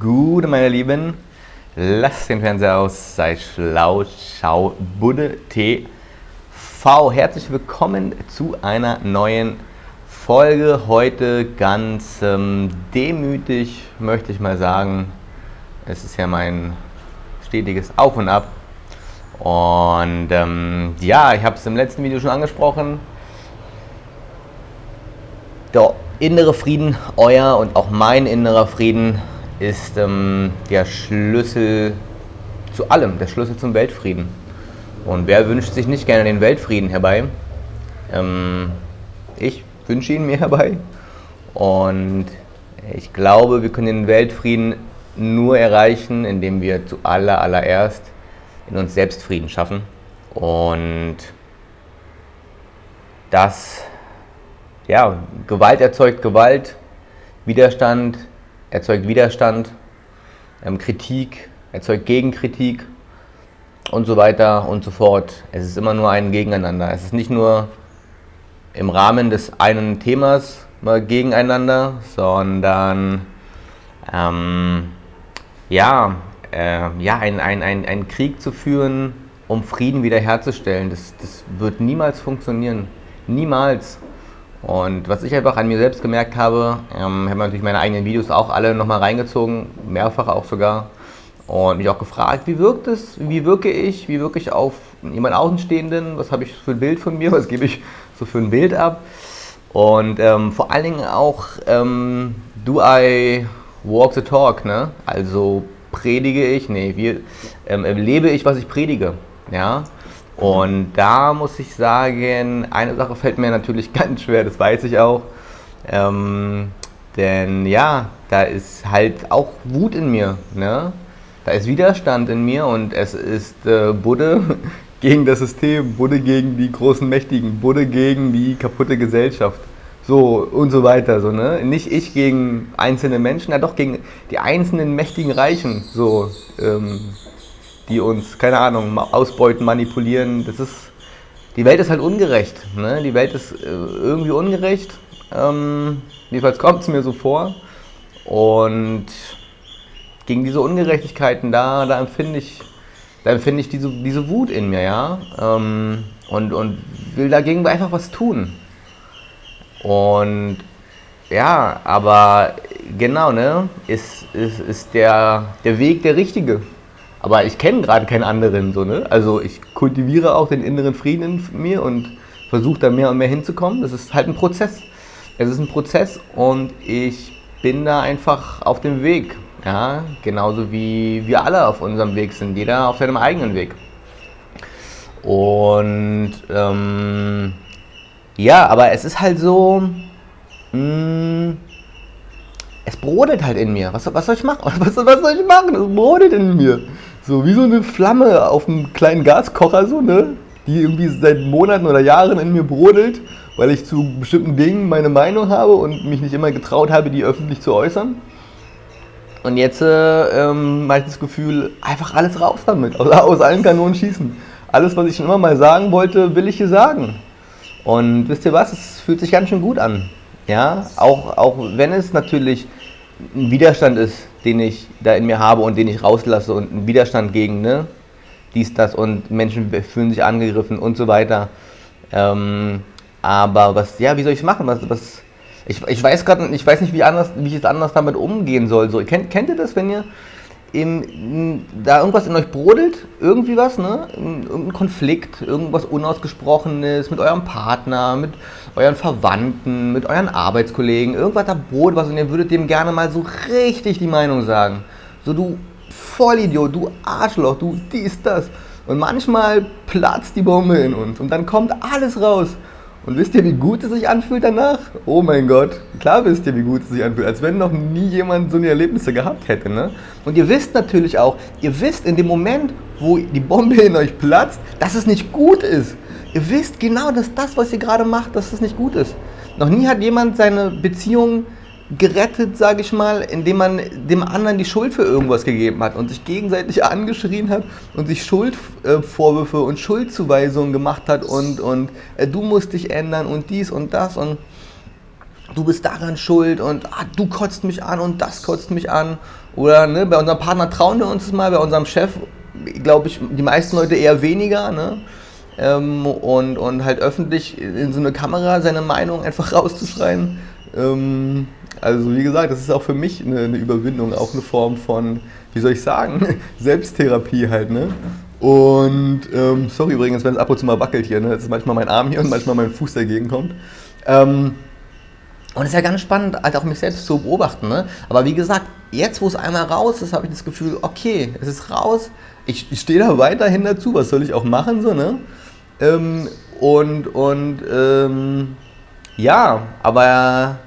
Gute, meine Lieben. Lasst den Fernseher aus, sei schlau, schau Budde TV. Herzlich willkommen zu einer neuen Folge. Heute ganz ähm, demütig, möchte ich mal sagen. Es ist ja mein stetiges Auf und Ab. Und ähm, ja, ich habe es im letzten Video schon angesprochen. Der innere Frieden, euer und auch mein innerer Frieden ist ähm, der Schlüssel zu allem, der Schlüssel zum Weltfrieden. Und wer wünscht sich nicht gerne den Weltfrieden herbei? Ähm, ich wünsche ihn mir herbei. Und ich glaube, wir können den Weltfrieden nur erreichen, indem wir zu aller, allererst in uns selbst Frieden schaffen. Und das, ja, Gewalt erzeugt Gewalt, Widerstand erzeugt Widerstand, ähm, Kritik erzeugt Gegenkritik und so weiter und so fort. Es ist immer nur ein Gegeneinander. Es ist nicht nur im Rahmen des einen Themas mal gegeneinander, sondern ähm, ja, äh, ja ein, ein, ein, ein Krieg zu führen, um Frieden wiederherzustellen, das, das wird niemals funktionieren. Niemals. Und was ich einfach an mir selbst gemerkt habe, ähm, habe natürlich meine eigenen Videos auch alle nochmal reingezogen, mehrfach auch sogar. Und mich auch gefragt, wie wirkt es, wie wirke ich, wie wirke ich auf jemand Außenstehenden, was habe ich für ein Bild von mir, was gebe ich so für ein Bild ab. Und ähm, vor allen Dingen auch, ähm, do I walk the talk, ne? Also predige ich, nee, wie, ähm, lebe ich, was ich predige, ja? Und da muss ich sagen, eine Sache fällt mir natürlich ganz schwer, das weiß ich auch. Ähm, denn ja, da ist halt auch Wut in mir. Ne? Da ist Widerstand in mir und es ist äh, Budde gegen das System, Budde gegen die großen Mächtigen, Budde gegen die kaputte Gesellschaft. So und so weiter. So, ne? Nicht ich gegen einzelne Menschen, ja doch gegen die einzelnen mächtigen Reichen. So, ähm, die uns, keine Ahnung, ausbeuten, manipulieren. Das ist, die Welt ist halt ungerecht. Ne? Die Welt ist äh, irgendwie ungerecht. Ähm, jedenfalls kommt es mir so vor. Und gegen diese Ungerechtigkeiten, da, da empfinde ich, da empfinde ich diese, diese Wut in mir, ja. Ähm, und, und will dagegen einfach was tun. Und ja, aber genau, ne, ist, ist, ist der, der Weg der richtige. Aber ich kenne gerade keinen anderen so, ne? Also ich kultiviere auch den inneren Frieden in mir und versuche da mehr und mehr hinzukommen. Das ist halt ein Prozess. Es ist ein Prozess und ich bin da einfach auf dem Weg. Ja, genauso wie wir alle auf unserem Weg sind, jeder auf seinem eigenen Weg. Und ähm, ja, aber es ist halt so, mh, mm, es brodelt halt in mir. Was, was soll ich machen? Was, was soll ich machen? Es brodelt in mir. So wie so eine Flamme auf einem kleinen Gaskocher, so, ne? Die irgendwie seit Monaten oder Jahren in mir brodelt, weil ich zu bestimmten Dingen meine Meinung habe und mich nicht immer getraut habe, die öffentlich zu äußern. Und jetzt äh, ähm, habe ich das Gefühl, einfach alles raus damit, aus, aus allen Kanonen schießen. Alles, was ich schon immer mal sagen wollte, will ich hier sagen. Und wisst ihr was, es fühlt sich ganz schön gut an. Ja, auch, auch wenn es natürlich ein Widerstand ist, den ich da in mir habe und den ich rauslasse und ein Widerstand gegen ne, dies, das und Menschen fühlen sich angegriffen und so weiter. Ähm, aber was, ja, wie soll ich es machen? Was, was, ich, ich weiß gerade, ich weiß nicht, wie, anders, wie ich jetzt anders damit umgehen soll. So, kennt, kennt ihr das, wenn ihr im, da irgendwas in euch brodelt, irgendwie was, ne? Irgendein Konflikt, irgendwas Unausgesprochenes mit eurem Partner, mit euren Verwandten, mit euren Arbeitskollegen, irgendwas da brodelt was und ihr würdet dem gerne mal so richtig die Meinung sagen. So, du Vollidiot, du Arschloch, du dies, das. Und manchmal platzt die Bombe in uns und dann kommt alles raus. Und wisst ihr, wie gut es sich anfühlt danach? Oh mein Gott, klar wisst ihr, wie gut es sich anfühlt, als wenn noch nie jemand so eine Erlebnisse gehabt hätte. Ne? Und ihr wisst natürlich auch, ihr wisst in dem Moment, wo die Bombe in euch platzt, dass es nicht gut ist. Ihr wisst genau, dass das, was ihr gerade macht, dass es nicht gut ist. Noch nie hat jemand seine Beziehung gerettet, sage ich mal, indem man dem anderen die Schuld für irgendwas gegeben hat und sich gegenseitig angeschrien hat und sich Schuldvorwürfe und Schuldzuweisungen gemacht hat und, und äh, du musst dich ändern und dies und das und du bist daran schuld und ah, du kotzt mich an und das kotzt mich an. Oder ne, bei unserem Partner trauen wir uns mal, bei unserem Chef, glaube ich, die meisten Leute eher weniger. Ne? Ähm, und, und halt öffentlich in so eine Kamera seine Meinung einfach rauszuschreien. Ähm, also wie gesagt, das ist auch für mich eine, eine, Überwindung, auch eine Form von, wie soll ich sagen, Selbsttherapie halt. Ne? Und ähm, sorry übrigens, wenn es ab und zu mal wackelt hier. Ne? Das ist manchmal mein Arm hier und manchmal mein Fuß dagegen kommt. Ähm, und es ist ja ganz spannend, halt auch mich selbst zu beobachten. Ne? Aber wie gesagt, jetzt, wo es einmal raus ist, habe ich das Gefühl, okay, es ist raus. Ich, ich stehe da weiterhin dazu. Was soll ich auch machen? So, ne? Ähm, und und ähm, ja, aber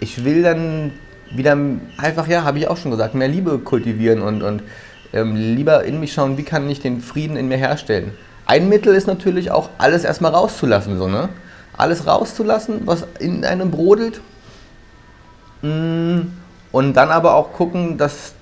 ich will dann wieder einfach, ja, habe ich auch schon gesagt, mehr Liebe kultivieren und, und ähm, lieber in mich schauen, wie kann ich den Frieden in mir herstellen. Ein Mittel ist natürlich auch, alles erstmal rauszulassen, so, ne? alles rauszulassen, was in einem brodelt. Mm, und dann aber auch gucken, dass,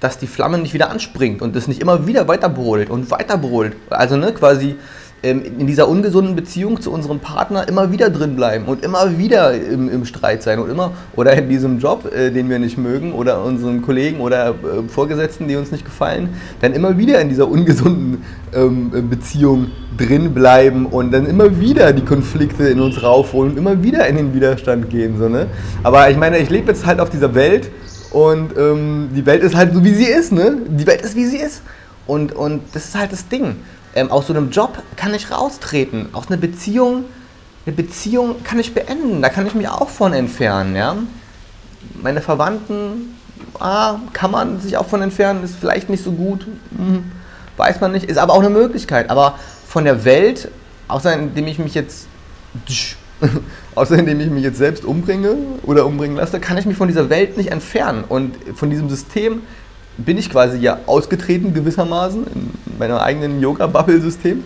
dass die Flamme nicht wieder anspringt und es nicht immer wieder weiter brodelt und weiter brodelt. Also ne, quasi in dieser ungesunden Beziehung zu unserem Partner immer wieder drin bleiben und immer wieder im, im Streit sein und immer oder in diesem Job, äh, den wir nicht mögen oder unseren Kollegen oder äh, Vorgesetzten, die uns nicht gefallen, dann immer wieder in dieser ungesunden ähm, Beziehung drin bleiben und dann immer wieder die Konflikte in uns raufholen und immer wieder in den Widerstand gehen. So, ne? Aber ich meine, ich lebe jetzt halt auf dieser Welt und ähm, die Welt ist halt so, wie sie ist. Ne? Die Welt ist, wie sie ist. Und, und das ist halt das Ding ähm, aus so einem Job kann ich raustreten, aus einer Beziehung, eine Beziehung kann ich beenden, da kann ich mich auch von entfernen, ja. Meine Verwandten, ah, kann man sich auch von entfernen, ist vielleicht nicht so gut, hm, weiß man nicht, ist aber auch eine Möglichkeit. Aber von der Welt, außer indem ich mich jetzt, außer indem ich mich jetzt selbst umbringe oder umbringen lasse, kann ich mich von dieser Welt nicht entfernen und von diesem System bin ich quasi ja ausgetreten gewissermaßen in meinem eigenen Yoga-Bubble-System.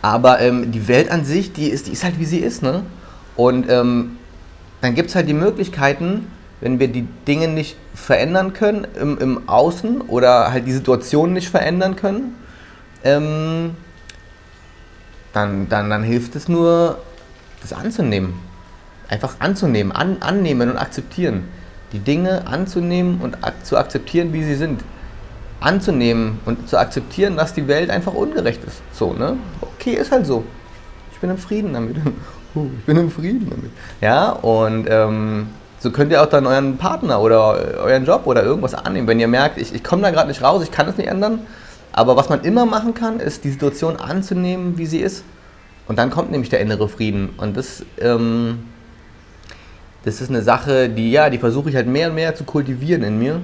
Aber ähm, die Welt an sich, die ist, die ist halt wie sie ist. Ne? Und ähm, dann gibt es halt die Möglichkeiten, wenn wir die Dinge nicht verändern können im, im Außen oder halt die Situation nicht verändern können, ähm, dann, dann, dann hilft es nur, das anzunehmen. Einfach anzunehmen, an, annehmen und akzeptieren die Dinge anzunehmen und zu akzeptieren, wie sie sind. Anzunehmen und zu akzeptieren, dass die Welt einfach ungerecht ist. So, ne? Okay, ist halt so. Ich bin im Frieden damit. ich bin im Frieden damit. Ja, und ähm, so könnt ihr auch dann euren Partner oder euren Job oder irgendwas annehmen. Wenn ihr merkt, ich, ich komme da gerade nicht raus, ich kann es nicht ändern. Aber was man immer machen kann, ist die Situation anzunehmen, wie sie ist. Und dann kommt nämlich der innere Frieden. Und das ähm, das ist eine Sache, die, ja, die versuche ich halt mehr und mehr zu kultivieren in mir.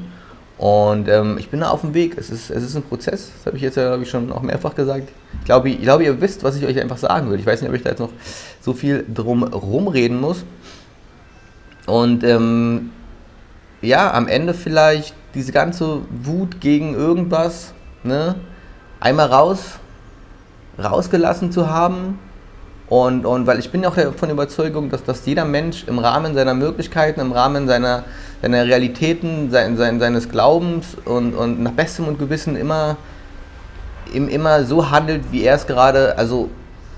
Und ähm, ich bin da auf dem Weg. Es ist, es ist ein Prozess, das habe ich jetzt glaube ich, schon auch mehrfach gesagt. Ich glaube, ich glaube, ihr wisst, was ich euch einfach sagen will. Ich weiß nicht, ob ich da jetzt noch so viel drum rumreden muss. Und ähm, ja, am Ende vielleicht diese ganze Wut gegen irgendwas, ne, einmal raus, rausgelassen zu haben und, und weil ich bin auch davon Überzeugung, dass, dass jeder Mensch im Rahmen seiner Möglichkeiten, im Rahmen seiner, seiner Realitäten, sein, sein, seines Glaubens und, und nach bestem und Gewissen immer, im, immer so handelt, wie er es gerade also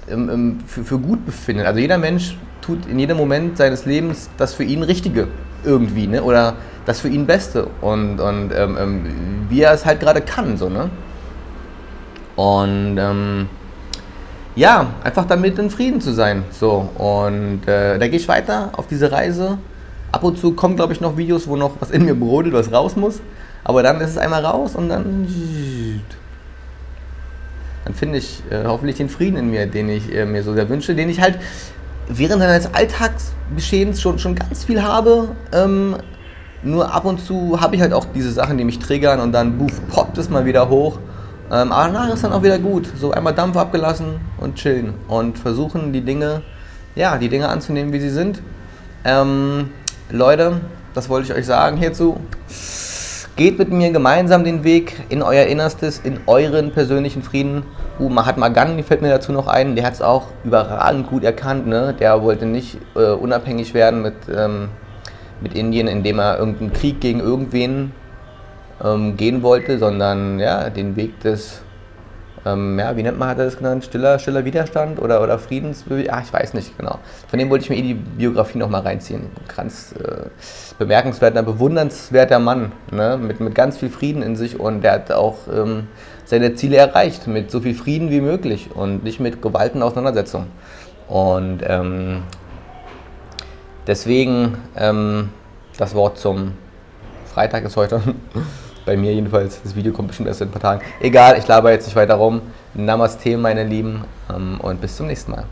im, im, für, für gut befindet. Also jeder Mensch tut in jedem Moment seines Lebens das für ihn Richtige irgendwie, ne? oder das für ihn Beste und, und ähm, ähm, wie er es halt gerade kann. So, ne? Und ähm, ja, einfach damit in Frieden zu sein. So, und äh, da gehe ich weiter auf diese Reise. Ab und zu kommen, glaube ich, noch Videos, wo noch was in mir brodelt, was raus muss. Aber dann ist es einmal raus und dann. Dann finde ich äh, hoffentlich den Frieden in mir, den ich äh, mir so sehr wünsche, den ich halt während eines Alltagsgeschehens schon, schon ganz viel habe. Ähm, nur ab und zu habe ich halt auch diese Sachen, die mich triggern und dann buff, poppt es mal wieder hoch. Ähm, aber danach ist dann auch wieder gut. So einmal Dampf abgelassen und chillen und versuchen die Dinge, ja, die Dinge anzunehmen, wie sie sind. Ähm, Leute, das wollte ich euch sagen hierzu. Geht mit mir gemeinsam den Weg in euer Innerstes, in euren persönlichen Frieden. Uh, Mahatma Gandhi fällt mir dazu noch ein, der hat es auch überragend gut erkannt. Ne? Der wollte nicht äh, unabhängig werden mit, ähm, mit Indien, indem er irgendeinen Krieg gegen irgendwen ähm, gehen wollte, sondern ja, den Weg des ähm, ja, wie nennt man hat er das genannt? Stiller, stiller Widerstand oder, oder Friedensbewegung? Ah, ich weiß nicht genau. Von dem wollte ich mir eh die Biografie nochmal reinziehen. Ganz äh, bemerkenswerter, bewundernswerter Mann, ne? mit, mit ganz viel Frieden in sich und der hat auch ähm, seine Ziele erreicht, mit so viel Frieden wie möglich und nicht mit Gewalt und Auseinandersetzung. Und ähm, deswegen ähm, das Wort zum Freitag ist heute. Bei mir jedenfalls. Das Video kommt bestimmt erst in ein paar Tagen. Egal, ich laber jetzt nicht weiter rum. Namaste, meine Lieben, ähm, und bis zum nächsten Mal.